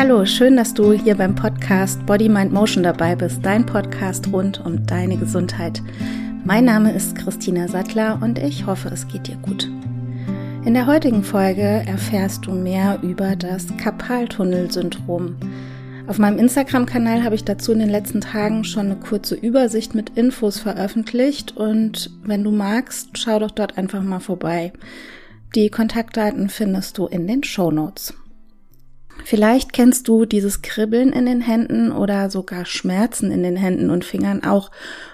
Hallo, schön, dass du hier beim Podcast Body Mind Motion dabei bist, dein Podcast rund um deine Gesundheit. Mein Name ist Christina Sattler und ich hoffe, es geht dir gut. In der heutigen Folge erfährst du mehr über das Karpaltunnelsyndrom. Auf meinem Instagram-Kanal habe ich dazu in den letzten Tagen schon eine kurze Übersicht mit Infos veröffentlicht und wenn du magst, schau doch dort einfach mal vorbei. Die Kontaktdaten findest du in den Show Notes. Vielleicht kennst du dieses Kribbeln in den Händen oder sogar Schmerzen in den Händen und Fingern auch.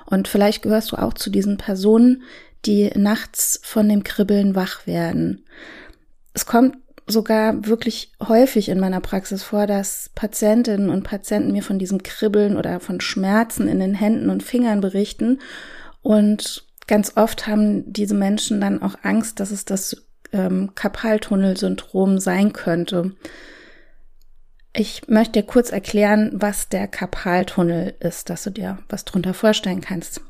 Und vielleicht gehörst du auch zu diesen Personen, die nachts von dem Kribbeln wach werden. Es kommt sogar wirklich häufig in meiner Praxis vor, dass Patientinnen und Patienten mir von diesem Kribbeln oder von Schmerzen in den Händen und Fingern berichten. Und ganz oft haben diese Menschen dann auch Angst, dass es das ähm, Karpaltunnelsyndrom sein könnte. Ich möchte dir kurz erklären, was der Karpaltunnel ist, dass du dir was drunter vorstellen kannst.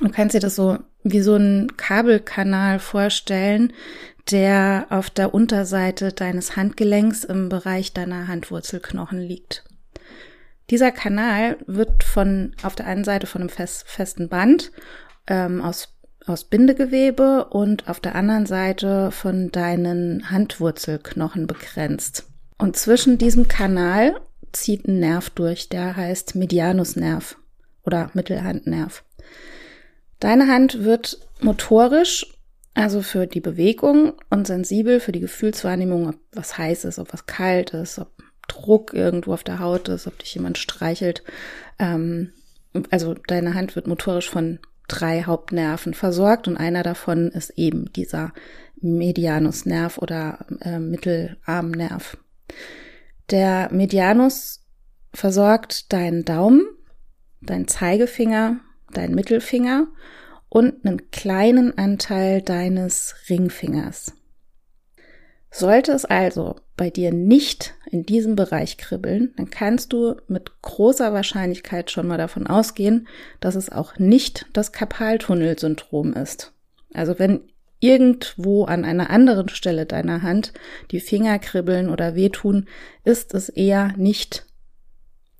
Du kannst dir das so wie so ein Kabelkanal vorstellen, der auf der Unterseite deines Handgelenks im Bereich deiner Handwurzelknochen liegt. Dieser Kanal wird von auf der einen Seite von einem fest, festen Band ähm, aus, aus Bindegewebe und auf der anderen Seite von deinen Handwurzelknochen begrenzt. Und zwischen diesem Kanal zieht ein Nerv durch, der heißt Medianusnerv oder Mittelhandnerv. Deine Hand wird motorisch, also für die Bewegung und sensibel für die Gefühlswahrnehmung, ob was heiß ist, ob was kalt ist, ob Druck irgendwo auf der Haut ist, ob dich jemand streichelt. Ähm, also deine Hand wird motorisch von drei Hauptnerven versorgt und einer davon ist eben dieser Medianusnerv oder äh, Mittelarmnerv. Der Medianus versorgt deinen Daumen, deinen Zeigefinger, deinen Mittelfinger und einen kleinen Anteil deines Ringfingers. Sollte es also bei dir nicht in diesem Bereich kribbeln, dann kannst du mit großer Wahrscheinlichkeit schon mal davon ausgehen, dass es auch nicht das Karpaltunnelsyndrom ist. Also wenn irgendwo an einer anderen Stelle deiner Hand die Finger kribbeln oder wehtun, ist es eher nicht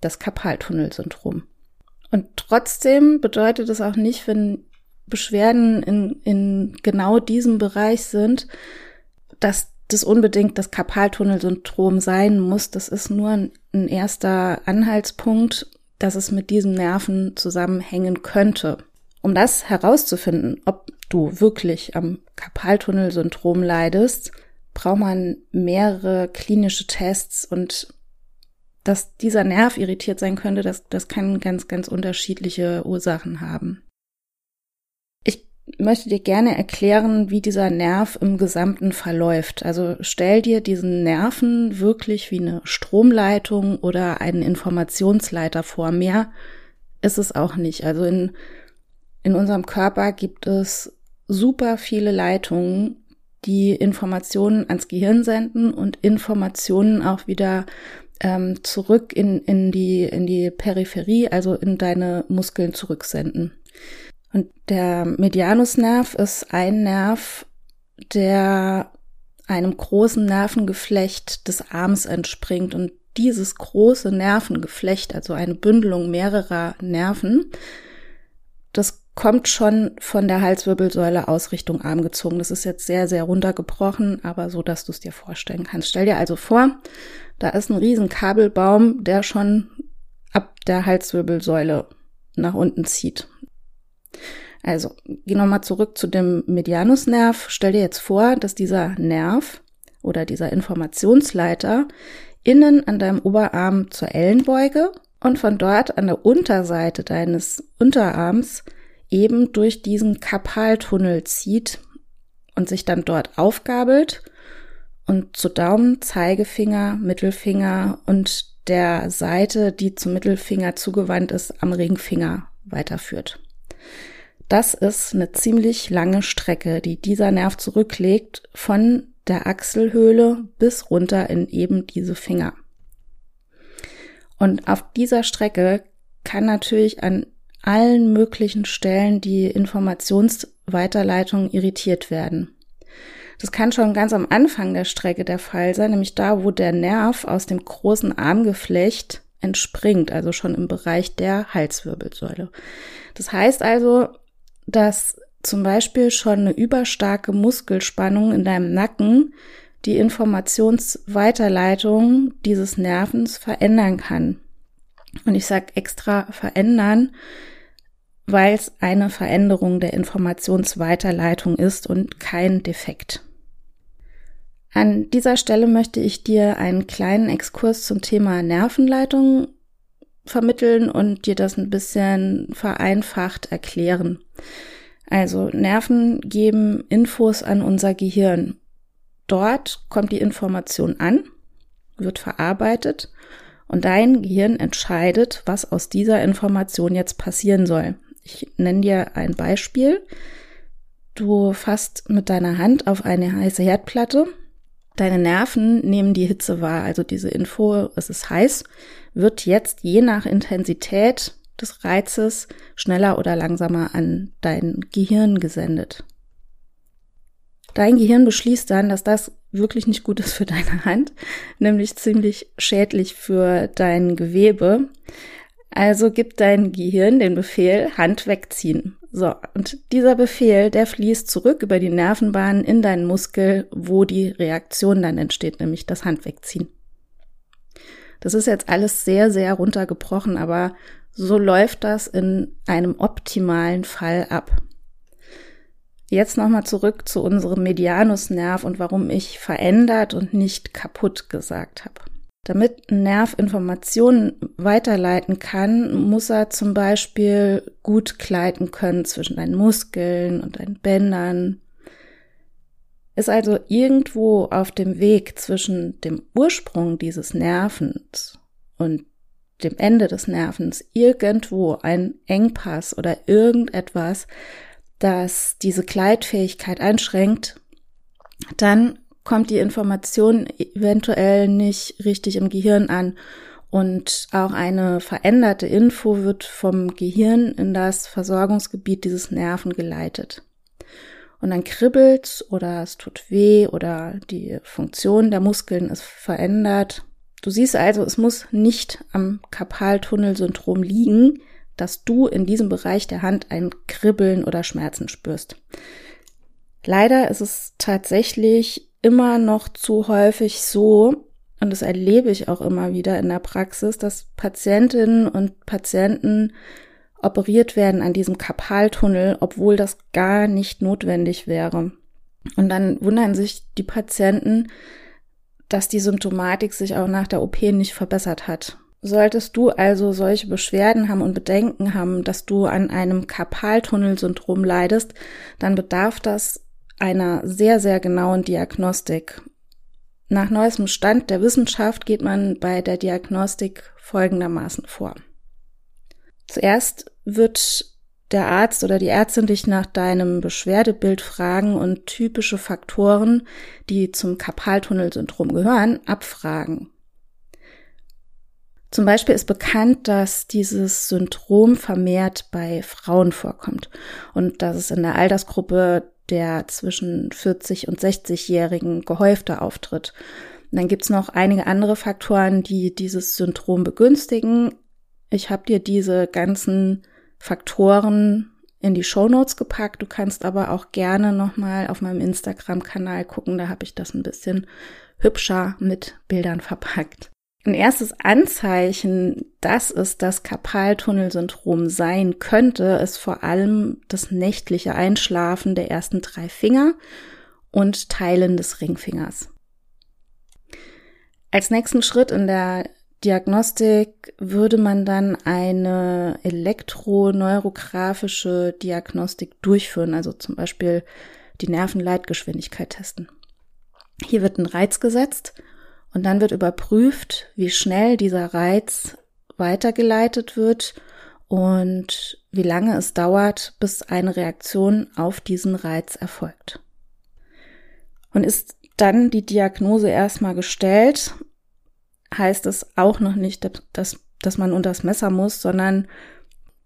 das Karpaltunnelsyndrom. Und trotzdem bedeutet es auch nicht, wenn Beschwerden in, in genau diesem Bereich sind, dass das unbedingt das Karpaltunnelsyndrom sein muss. Das ist nur ein, ein erster Anhaltspunkt, dass es mit diesen Nerven zusammenhängen könnte. Um das herauszufinden, ob du wirklich am Karpaltunnelsyndrom leidest, braucht man mehrere klinische Tests und dass dieser Nerv irritiert sein könnte, das, das kann ganz, ganz unterschiedliche Ursachen haben. Ich möchte dir gerne erklären, wie dieser Nerv im Gesamten verläuft. Also stell dir diesen Nerven wirklich wie eine Stromleitung oder einen Informationsleiter vor. Mehr ist es auch nicht. Also in in unserem Körper gibt es super viele Leitungen, die Informationen ans Gehirn senden und Informationen auch wieder ähm, zurück in, in, die, in die Peripherie, also in deine Muskeln zurücksenden. Und der Medianusnerv ist ein Nerv, der einem großen Nervengeflecht des Arms entspringt. Und dieses große Nervengeflecht, also eine Bündelung mehrerer Nerven, das kommt schon von der Halswirbelsäule aus Richtung Arm gezogen. Das ist jetzt sehr, sehr runtergebrochen, aber so, dass du es dir vorstellen kannst. Stell dir also vor, da ist ein riesen Kabelbaum, der schon ab der Halswirbelsäule nach unten zieht. Also, geh nochmal zurück zu dem Medianusnerv. Stell dir jetzt vor, dass dieser Nerv oder dieser Informationsleiter innen an deinem Oberarm zur Ellenbeuge und von dort an der Unterseite deines Unterarms eben durch diesen Karpaltunnel zieht und sich dann dort aufgabelt und zu Daumen, Zeigefinger, Mittelfinger und der Seite, die zum Mittelfinger zugewandt ist, am Ringfinger weiterführt. Das ist eine ziemlich lange Strecke, die dieser Nerv zurücklegt von der Achselhöhle bis runter in eben diese Finger. Und auf dieser Strecke kann natürlich an allen möglichen Stellen die Informationsweiterleitung irritiert werden. Das kann schon ganz am Anfang der Strecke der Fall sein, nämlich da, wo der Nerv aus dem großen Armgeflecht entspringt, also schon im Bereich der Halswirbelsäule. Das heißt also, dass zum Beispiel schon eine überstarke Muskelspannung in deinem Nacken die Informationsweiterleitung dieses Nervens verändern kann. Und ich sage extra verändern, weil es eine Veränderung der Informationsweiterleitung ist und kein Defekt. An dieser Stelle möchte ich dir einen kleinen Exkurs zum Thema Nervenleitung vermitteln und dir das ein bisschen vereinfacht erklären. Also Nerven geben Infos an unser Gehirn. Dort kommt die Information an, wird verarbeitet und dein Gehirn entscheidet, was aus dieser Information jetzt passieren soll. Ich nenne dir ein Beispiel. Du fasst mit deiner Hand auf eine heiße Herdplatte. Deine Nerven nehmen die Hitze wahr, also diese Info, es ist heiß, wird jetzt je nach Intensität des Reizes schneller oder langsamer an dein Gehirn gesendet. Dein Gehirn beschließt dann, dass das wirklich nicht gut ist für deine Hand, nämlich ziemlich schädlich für dein Gewebe. Also gibt dein Gehirn den Befehl, Hand wegziehen. So, und dieser Befehl, der fließt zurück über die Nervenbahn in deinen Muskel, wo die Reaktion dann entsteht, nämlich das Hand wegziehen. Das ist jetzt alles sehr, sehr runtergebrochen, aber so läuft das in einem optimalen Fall ab. Jetzt nochmal zurück zu unserem Medianusnerv und warum ich verändert und nicht kaputt gesagt habe. Damit ein Nerv Informationen weiterleiten kann, muss er zum Beispiel gut gleiten können zwischen deinen Muskeln und deinen Bändern. Ist also irgendwo auf dem Weg zwischen dem Ursprung dieses Nervens und dem Ende des Nervens irgendwo ein Engpass oder irgendetwas, das diese Gleitfähigkeit einschränkt, dann kommt die Information eventuell nicht richtig im Gehirn an. Und auch eine veränderte Info wird vom Gehirn in das Versorgungsgebiet dieses Nerven geleitet. Und dann kribbelt oder es tut weh oder die Funktion der Muskeln ist verändert. Du siehst also, es muss nicht am Karpaltunnelsyndrom liegen, dass du in diesem Bereich der Hand ein Kribbeln oder Schmerzen spürst. Leider ist es tatsächlich immer noch zu häufig so, und das erlebe ich auch immer wieder in der Praxis, dass Patientinnen und Patienten operiert werden an diesem Karpaltunnel, obwohl das gar nicht notwendig wäre. Und dann wundern sich die Patienten, dass die Symptomatik sich auch nach der OP nicht verbessert hat. Solltest du also solche Beschwerden haben und Bedenken haben, dass du an einem Karpaltunnelsyndrom leidest, dann bedarf das einer sehr, sehr genauen Diagnostik. Nach neuestem Stand der Wissenschaft geht man bei der Diagnostik folgendermaßen vor. Zuerst wird der Arzt oder die Ärztin dich nach deinem Beschwerdebild fragen und typische Faktoren, die zum Karpaltunnelsyndrom gehören, abfragen. Zum Beispiel ist bekannt, dass dieses Syndrom vermehrt bei Frauen vorkommt und dass es in der Altersgruppe der zwischen 40 und 60-Jährigen gehäufter auftritt. Und dann gibt's noch einige andere Faktoren, die dieses Syndrom begünstigen. Ich habe dir diese ganzen Faktoren in die Show Notes gepackt. Du kannst aber auch gerne nochmal auf meinem Instagram-Kanal gucken. Da habe ich das ein bisschen hübscher mit Bildern verpackt. Ein erstes Anzeichen, dass es das Karpaltunnelsyndrom sein könnte, ist vor allem das nächtliche Einschlafen der ersten drei Finger und Teilen des Ringfingers. Als nächsten Schritt in der Diagnostik würde man dann eine elektroneurografische Diagnostik durchführen, also zum Beispiel die Nervenleitgeschwindigkeit testen. Hier wird ein Reiz gesetzt und dann wird überprüft, wie schnell dieser Reiz weitergeleitet wird und wie lange es dauert, bis eine Reaktion auf diesen Reiz erfolgt. Und ist dann die Diagnose erstmal gestellt, heißt es auch noch nicht, dass, dass man unter das Messer muss, sondern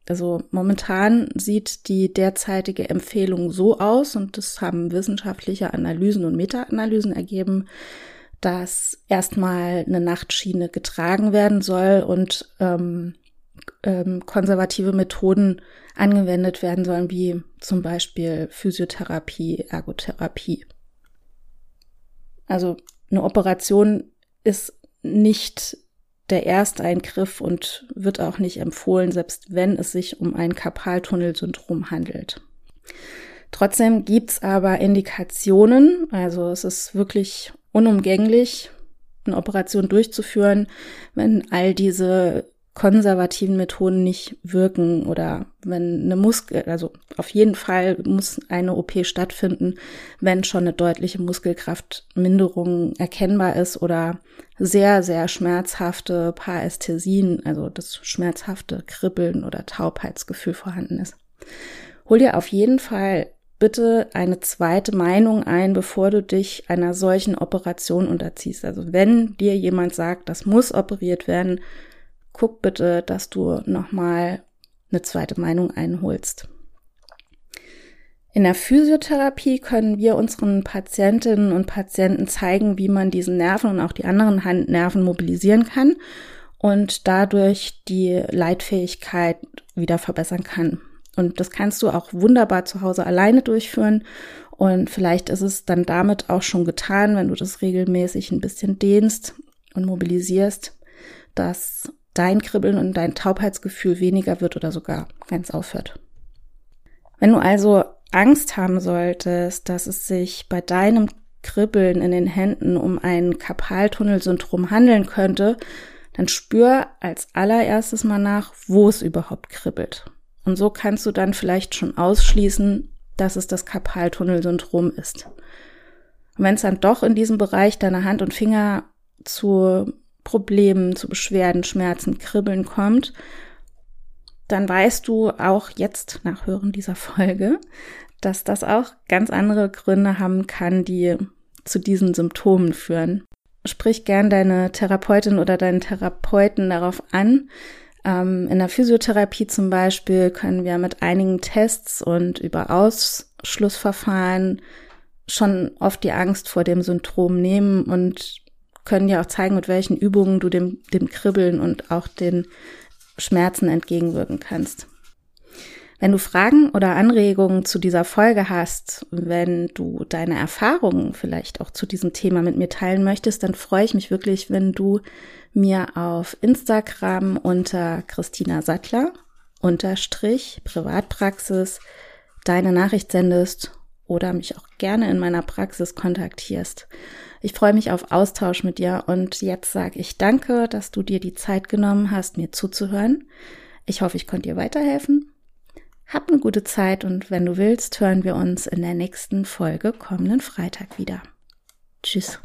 Also momentan sieht die derzeitige Empfehlung so aus, und das haben wissenschaftliche Analysen und Meta-Analysen ergeben, dass erstmal eine Nachtschiene getragen werden soll und ähm, ähm, konservative Methoden angewendet werden sollen, wie zum Beispiel Physiotherapie, Ergotherapie. Also eine Operation ist nicht der Ersteingriff und wird auch nicht empfohlen, selbst wenn es sich um ein Karpaltunnelsyndrom handelt. Trotzdem gibt's aber Indikationen, also es ist wirklich unumgänglich, eine Operation durchzuführen, wenn all diese konservativen Methoden nicht wirken oder wenn eine Muskel, also auf jeden Fall muss eine OP stattfinden, wenn schon eine deutliche Muskelkraftminderung erkennbar ist oder sehr, sehr schmerzhafte Parästhesien, also das schmerzhafte Kribbeln oder Taubheitsgefühl vorhanden ist. Hol dir auf jeden Fall bitte eine zweite Meinung ein, bevor du dich einer solchen Operation unterziehst. Also wenn dir jemand sagt, das muss operiert werden, guck bitte, dass du nochmal eine zweite Meinung einholst. In der Physiotherapie können wir unseren Patientinnen und Patienten zeigen, wie man diesen Nerven und auch die anderen Handnerven mobilisieren kann und dadurch die Leitfähigkeit wieder verbessern kann. Und das kannst du auch wunderbar zu Hause alleine durchführen. Und vielleicht ist es dann damit auch schon getan, wenn du das regelmäßig ein bisschen dehnst und mobilisierst, dass dein Kribbeln und dein Taubheitsgefühl weniger wird oder sogar ganz aufhört. Wenn du also Angst haben solltest, dass es sich bei deinem Kribbeln in den Händen um ein Karpaltunnelsyndrom handeln könnte, dann spür als allererstes mal nach, wo es überhaupt kribbelt. Und so kannst du dann vielleicht schon ausschließen, dass es das Karpaltunnelsyndrom ist. Und wenn es dann doch in diesem Bereich deiner Hand und Finger zu Problemen, zu Beschwerden, Schmerzen, Kribbeln kommt, dann weißt du auch jetzt nach Hören dieser Folge, dass das auch ganz andere Gründe haben kann, die zu diesen Symptomen führen. Sprich gern deine Therapeutin oder deinen Therapeuten darauf an. Ähm, in der Physiotherapie zum Beispiel können wir mit einigen Tests und über Ausschlussverfahren schon oft die Angst vor dem Symptom nehmen und können ja auch zeigen, mit welchen Übungen du dem, dem Kribbeln und auch den Schmerzen entgegenwirken kannst. Wenn du Fragen oder Anregungen zu dieser Folge hast, wenn du deine Erfahrungen vielleicht auch zu diesem Thema mit mir teilen möchtest, dann freue ich mich wirklich, wenn du mir auf Instagram unter Christina Sattler unterstrich Privatpraxis deine Nachricht sendest oder mich auch gerne in meiner Praxis kontaktierst. Ich freue mich auf Austausch mit dir und jetzt sage ich danke, dass du dir die Zeit genommen hast, mir zuzuhören. Ich hoffe, ich konnte dir weiterhelfen. Hab eine gute Zeit und wenn du willst, hören wir uns in der nächsten Folge kommenden Freitag wieder. Tschüss.